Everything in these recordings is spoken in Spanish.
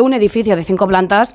un edificio de cinco plantas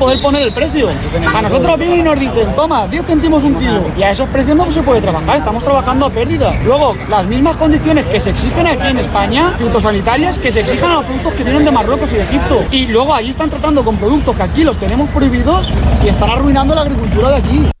podemos poner el precio. A nosotros vienen y nos dicen, toma, 10 céntimos un kilo. Y a esos precios no se puede trabajar, estamos trabajando a pérdida. Luego, las mismas condiciones que se exigen aquí en España, fitosanitarias, que se exigen a los productos que vienen de Marruecos y de Egipto. Y luego allí están tratando con productos que aquí los tenemos prohibidos y están arruinando la agricultura de allí.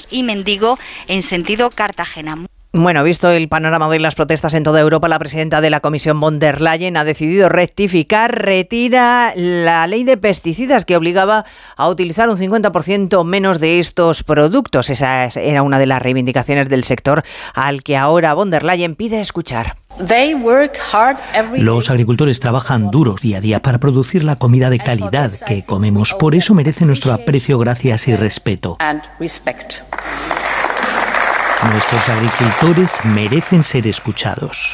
y Mendigo en sentido Cartagena. Bueno, visto el panorama de las protestas en toda Europa, la presidenta de la Comisión von der Leyen ha decidido rectificar, retira la ley de pesticidas que obligaba a utilizar un 50% menos de estos productos. Esa era una de las reivindicaciones del sector al que ahora von der Leyen pide escuchar. Los agricultores trabajan duro día a día para producir la comida de calidad que comemos. Por eso merecen nuestro aprecio, gracias y respeto. Nuestros agricultores merecen ser escuchados.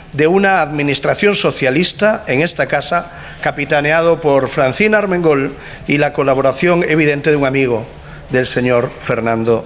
de una administración socialista en esta casa, capitaneado por Francina Armengol y la colaboración evidente de un amigo del señor Fernando